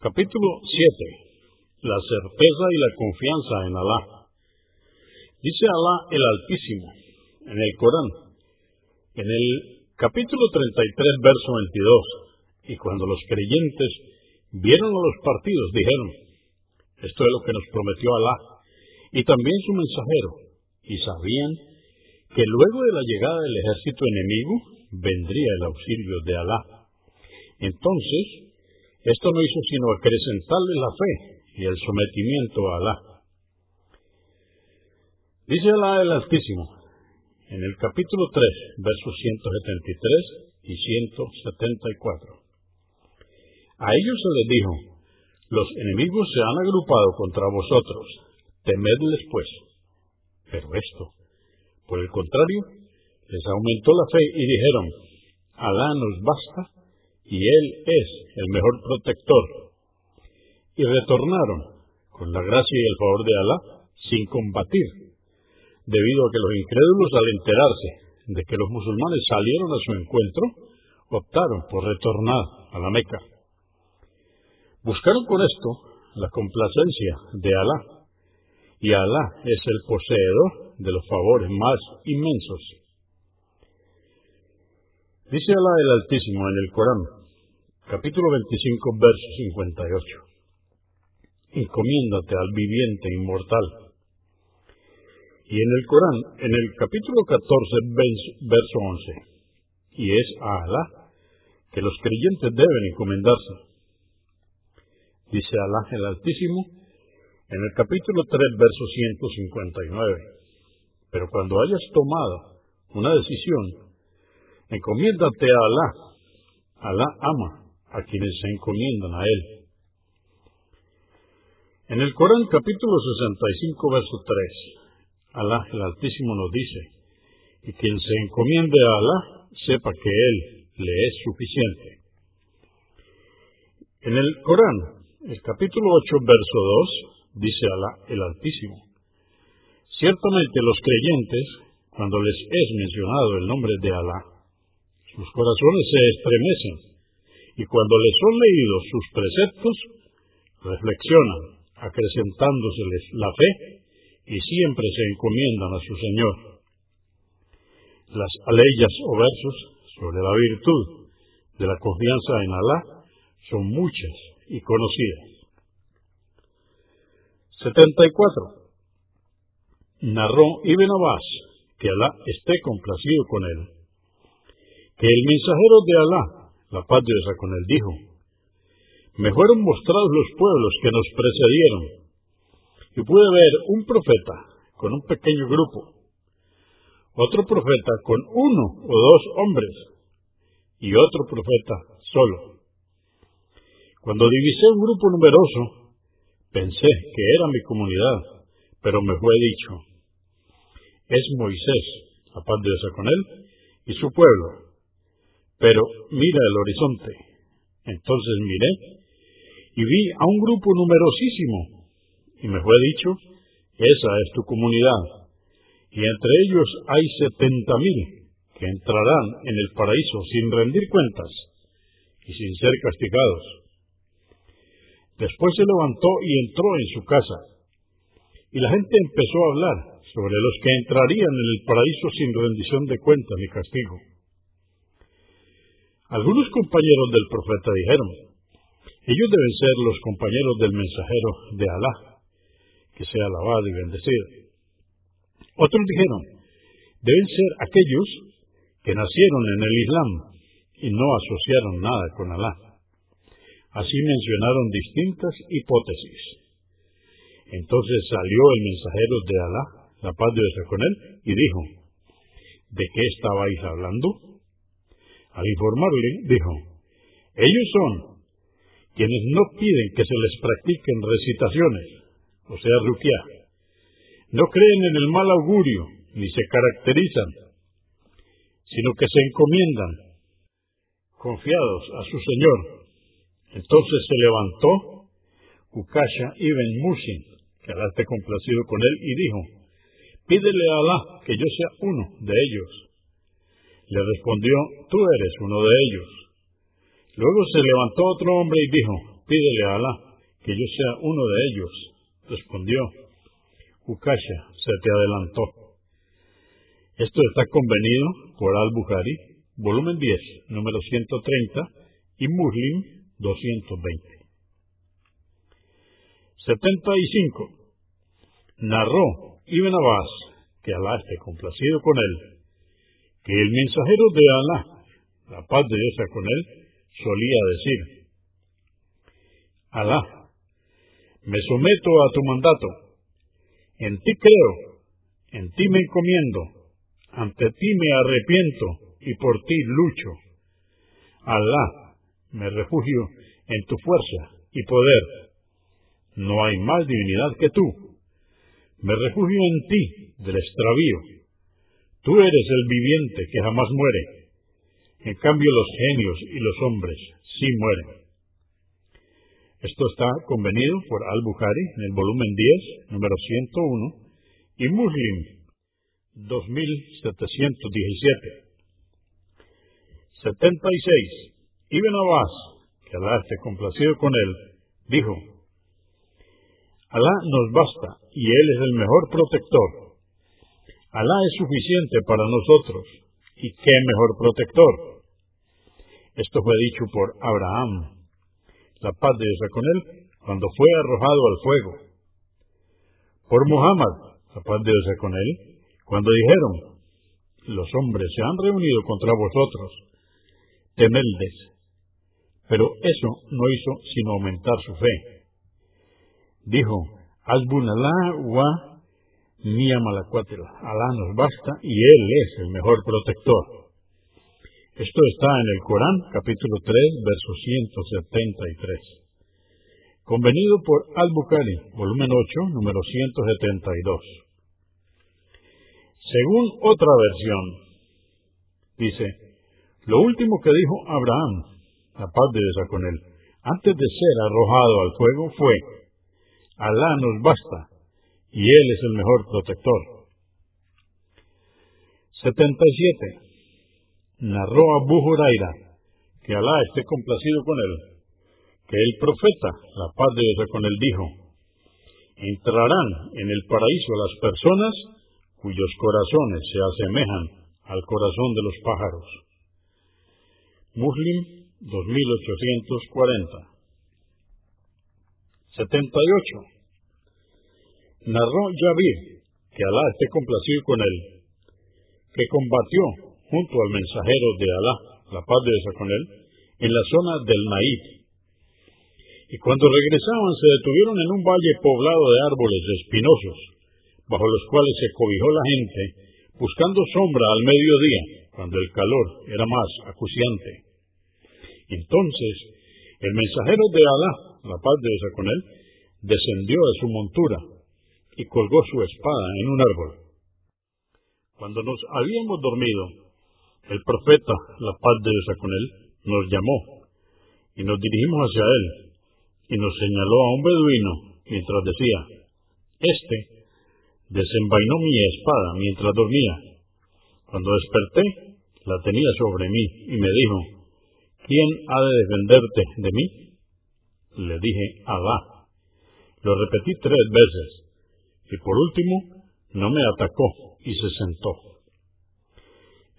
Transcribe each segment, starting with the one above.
Capítulo 7. La certeza y la confianza en Alá. Dice Alá el Altísimo en el Corán, en el capítulo 33, verso 22, y cuando los creyentes vieron a los partidos, dijeron, esto es lo que nos prometió Alá, y también su mensajero, y sabían que luego de la llegada del ejército enemigo vendría el auxilio de Alá. Entonces, esto no hizo sino acrecentarle la fe y el sometimiento a Alá. Dice Alá el Altísimo en el capítulo 3, versos 173 y 174. A ellos se les dijo, los enemigos se han agrupado contra vosotros, temedles pues. Pero esto, por el contrario, les aumentó la fe y dijeron, Alá nos basta y Él es el mejor protector. Y retornaron, con la gracia y el favor de Alá, sin combatir, debido a que los incrédulos al enterarse de que los musulmanes salieron a su encuentro, optaron por retornar a la Meca. Buscaron con esto la complacencia de Alá, y Alá es el poseedor de los favores más inmensos. Dice Alá el Altísimo en el Corán, capítulo 25, verso 58. Encomiéndate al viviente inmortal. Y en el Corán, en el capítulo 14, verso 11. Y es a Alá que los creyentes deben encomendarse. Dice Alá el Altísimo en el capítulo 3, verso 159. Pero cuando hayas tomado una decisión, encomiéndate a Alá. Alá ama a quienes se encomiendan a Él. En el Corán capítulo 65, verso 3, Alá el Altísimo nos dice, y quien se encomiende a Alá, sepa que Él le es suficiente. En el Corán, el capítulo 8, verso 2, dice Alá el Altísimo, ciertamente los creyentes, cuando les es mencionado el nombre de Alá, sus corazones se estremecen y cuando les son leídos sus preceptos, reflexionan, acrecentándoseles la fe y siempre se encomiendan a su Señor. Las aleyas o versos sobre la virtud de la confianza en Alá son muchas y conocidas. 74. Narró Ibn Abbas, que Alá esté complacido con él, que el mensajero de Alá la paz de con él dijo, me fueron mostrados los pueblos que nos precedieron, y pude ver un profeta con un pequeño grupo, otro profeta con uno o dos hombres, y otro profeta solo. Cuando divisé un grupo numeroso, pensé que era mi comunidad, pero me fue dicho, es Moisés, la paz de con él, y su pueblo, pero mira el horizonte. Entonces miré y vi a un grupo numerosísimo y me fue dicho, esa es tu comunidad. Y entre ellos hay setenta mil que entrarán en el paraíso sin rendir cuentas y sin ser castigados. Después se levantó y entró en su casa. Y la gente empezó a hablar sobre los que entrarían en el paraíso sin rendición de cuentas ni castigo. Algunos compañeros del profeta dijeron, ellos deben ser los compañeros del mensajero de Alá, que sea alabado y bendecido. Otros dijeron, deben ser aquellos que nacieron en el Islam y no asociaron nada con Alá. Así mencionaron distintas hipótesis. Entonces salió el mensajero de Alá, la paz de Dios con él, y dijo, ¿de qué estabais hablando? Al informarle, dijo, ellos son quienes no piden que se les practiquen recitaciones, o sea, ruquia. No creen en el mal augurio, ni se caracterizan, sino que se encomiendan, confiados a su Señor. Entonces se levantó Ukasha ibn Musin, que Alá esté complacido con él, y dijo, pídele a Alá que yo sea uno de ellos. Le respondió, tú eres uno de ellos. Luego se levantó otro hombre y dijo, pídele a Alá que yo sea uno de ellos. Respondió, Ukasha, se te adelantó. Esto está convenido por Al-Bukhari, volumen 10, número 130, y Muslim 220. 75. Narró Ibn Abbas, que Alá esté complacido con él, que el mensajero de Alá, la paz de Dios con él, solía decir, Alá, me someto a tu mandato, en ti creo, en ti me encomiendo, ante ti me arrepiento y por ti lucho. Alá, me refugio en tu fuerza y poder. No hay más divinidad que tú. Me refugio en ti del extravío Tú eres el viviente que jamás muere. En cambio los genios y los hombres sí mueren. Esto está convenido por Al-Bukhari en el volumen 10, número 101, y Muslim 2717. 76. Ibn Abbas, que Alá esté complacido con él, dijo, Alá nos basta y Él es el mejor protector Alá es suficiente para nosotros, y qué mejor protector. Esto fue dicho por Abraham, la paz de Dios con él, cuando fue arrojado al fuego. Por Muhammad, la paz de Dios con él, cuando dijeron, los hombres se han reunido contra vosotros, temeldes. Pero eso no hizo sino aumentar su fe. Dijo, Alá wa Mía Malacuatela. Alá nos basta y Él es el mejor protector. Esto está en el Corán, capítulo 3, verso 173. Convenido por Al-Bukhari, volumen 8, número 172. Según otra versión, dice, lo último que dijo Abraham, la paz de Dios con él, antes de ser arrojado al fuego fue, Alá nos basta y Él es el mejor protector. 77. Narró Abu Huraira, que Alá esté complacido con él, que el profeta, la paz de Dios con él, dijo, entrarán en el paraíso las personas cuyos corazones se asemejan al corazón de los pájaros. Muslim 2840. 78 narró Yahvé, que Alá esté complacido con él, que combatió junto al mensajero de Alá, la paz de Dios con él, en la zona del Naid. Y cuando regresaban se detuvieron en un valle poblado de árboles espinosos, bajo los cuales se cobijó la gente, buscando sombra al mediodía, cuando el calor era más acuciante. Entonces, el mensajero de Alá, la paz de Dios con él, descendió de su montura y colgó su espada en un árbol. Cuando nos habíamos dormido, el profeta, la paz de Dios con él, nos llamó y nos dirigimos hacia él y nos señaló a un beduino mientras decía, Este desenvainó mi espada mientras dormía. Cuando desperté, la tenía sobre mí y me dijo, ¿quién ha de defenderte de mí? Le dije, Alá. Lo repetí tres veces y por último, no me atacó y se sentó.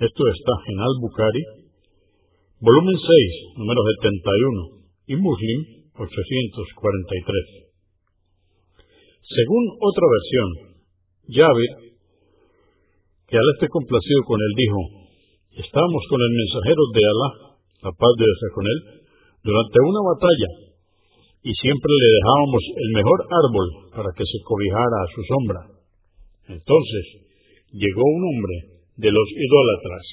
Esto está en Al-Bukhari, volumen 6, número 71, y Muslim 843. Según otra versión, Yahweh, que Alá esté complacido con él, dijo, estábamos con el mensajero de Alá, la paz de Dios con él, durante una batalla y siempre le dejábamos el mejor árbol para que se cobijara a su sombra. Entonces llegó un hombre de los idólatras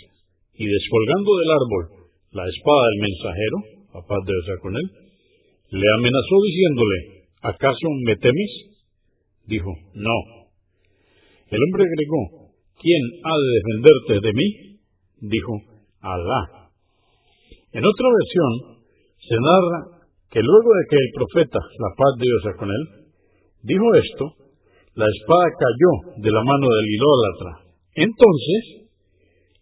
y descolgando del árbol la espada del mensajero, a de Dios con él, le amenazó diciéndole, ¿acaso me temes? Dijo, no. El hombre agregó, ¿quién ha de defenderte de mí? Dijo, Alá. En otra versión se narra que luego de que el profeta, la paz de Dios con él, dijo esto, la espada cayó de la mano del idólatra. Entonces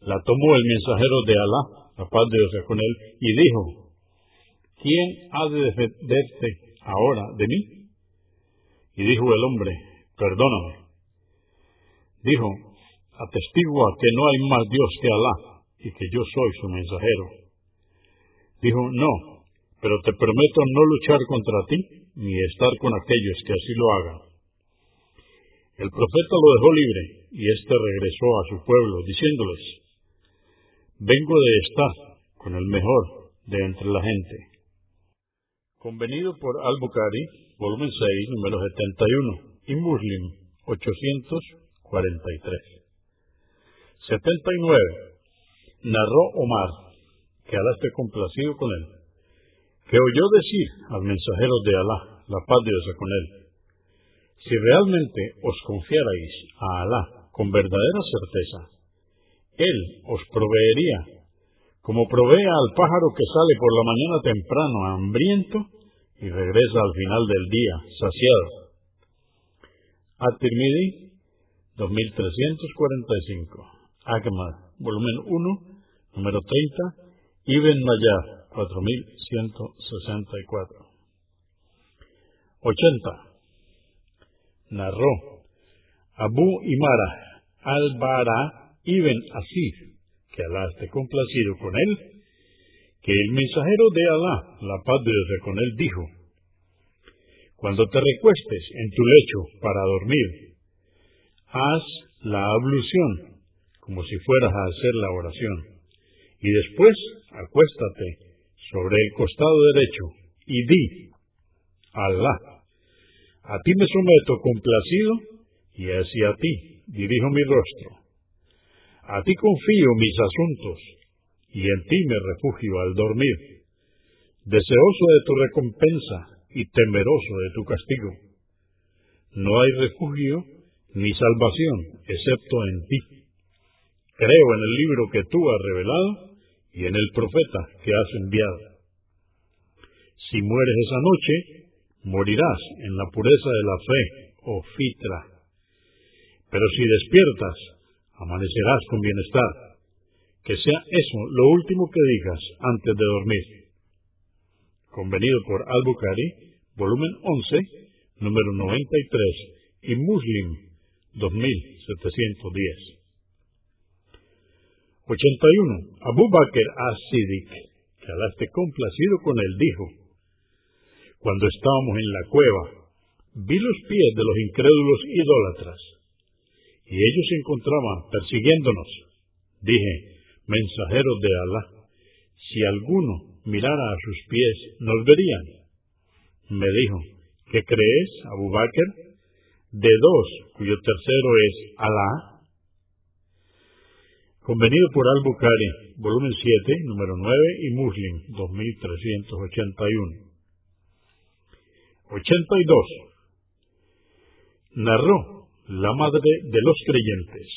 la tomó el mensajero de Alá, la paz de Dios con él, y dijo, ¿quién ha de defenderte ahora de mí? Y dijo el hombre, perdóname. Dijo, atestigua que no hay más Dios que Alá y que yo soy su mensajero. Dijo, no, pero te prometo no luchar contra ti ni estar con aquellos que así lo hagan. El profeta lo dejó libre y éste regresó a su pueblo diciéndoles, vengo de estar con el mejor de entre la gente. Convenido por Al-Bukhari, volumen 6, número 71, y Muslim, 843. 79. Narró Omar, que Alá complacido con él, que oyó decir al mensajero de Alá, la paz de Dios con él, si realmente os confiarais a Alá con verdadera certeza, Él os proveería, como provee al pájaro que sale por la mañana temprano hambriento y regresa al final del día saciado. At-Tirmidhi 2345 Agma, volumen 1, número 30, Ibn Mayar, 4164. 80. Narró Abu Imara al-Bara Ibn Asir, que Alá esté complacido con él, que el mensajero de Alá, la paz de Dios con él, dijo, Cuando te recuestes en tu lecho para dormir, haz la ablución como si fueras a hacer la oración. Y después acuéstate sobre el costado derecho y di, Alá, a ti me someto complacido y hacia ti dirijo mi rostro. A ti confío mis asuntos y en ti me refugio al dormir, deseoso de tu recompensa y temeroso de tu castigo. No hay refugio ni salvación excepto en ti. Creo en el libro que tú has revelado y en el profeta que has enviado. Si mueres esa noche, morirás en la pureza de la fe, o fitra. Pero si despiertas, amanecerás con bienestar. Que sea eso lo último que digas antes de dormir. Convenido por Al-Bukhari, volumen 11, número 93, y Muslim 2710. 81. Abu Bakr as-Siddiq, que Alá esté complacido con él, dijo, Cuando estábamos en la cueva, vi los pies de los incrédulos idólatras, y ellos se encontraban persiguiéndonos. Dije, mensajeros de Alá, si alguno mirara a sus pies, nos verían. Me dijo, ¿qué crees, Abu Bakr? De dos, cuyo tercero es Alá, Convenido por Al-Bukhari, volumen 7, número 9 y Muslim, 2381. 82. Narró la madre de los creyentes,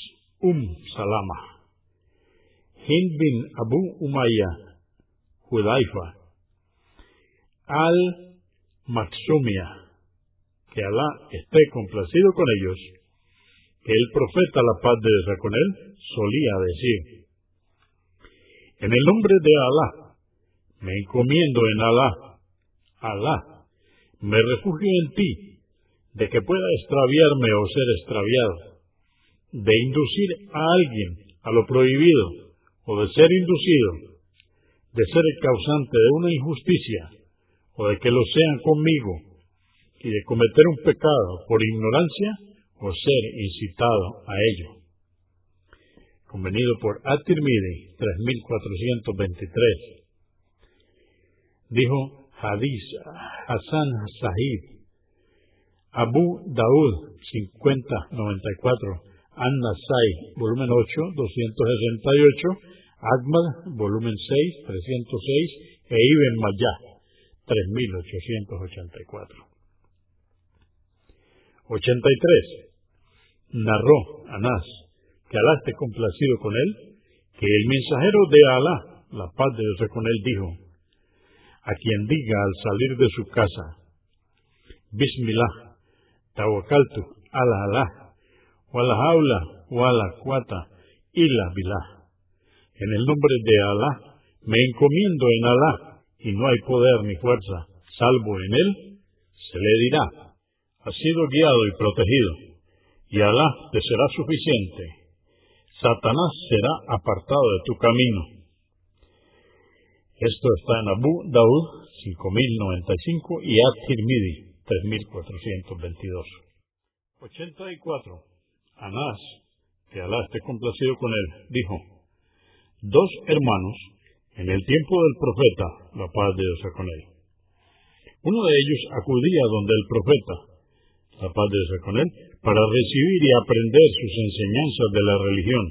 Um Salama, Hind bin Abu Umayya, Judaifa, Al-Maksumia, que Alá esté complacido con ellos, el profeta, la paz de Dios con él, solía decir, en el nombre de Alá, me encomiendo en Alá, Alá, me refugio en ti, de que pueda extraviarme o ser extraviado, de inducir a alguien a lo prohibido o de ser inducido, de ser el causante de una injusticia o de que lo sean conmigo y de cometer un pecado por ignorancia o ser incitado a ello convenido por At-Tirmidhi 3423. Dijo Hadís Hassan Sahib, Abu Daud 5094, An-Nasai, volumen 8, 268, Ahmad, volumen 6, 306, e Ibn Mayah, 3884. 83. Narró Anás que Alá esté complacido con él, que el mensajero de Alá, la paz de Dios con él, dijo, a quien diga al salir de su casa, Bismillah, tawakaltu, ala Alá, wala haula, wala cuata, ila billah. En el nombre de Alá, me encomiendo en Alá, y no hay poder ni fuerza, salvo en él, se le dirá, has sido guiado y protegido, y Alá te será suficiente. Satanás será apartado de tu camino. Esto está en Abu Daud 5095 y At-Tirmidhi 3422. 84. Anás, que Alá esté complacido con él, dijo, dos hermanos en el tiempo del profeta, la paz de Dios con él. Uno de ellos acudía donde el profeta, la paz de Dios con él, para recibir y aprender sus enseñanzas de la religión,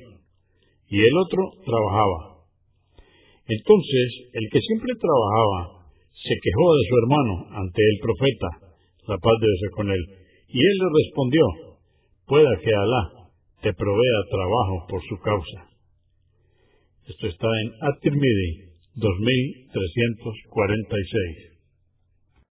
y el otro trabajaba. Entonces, el que siempre trabajaba se quejó de su hermano ante el profeta, la paz de Dios con él, y él le respondió, pueda que Alá te provea trabajo por su causa. Esto está en At-Tirmidhi 2346.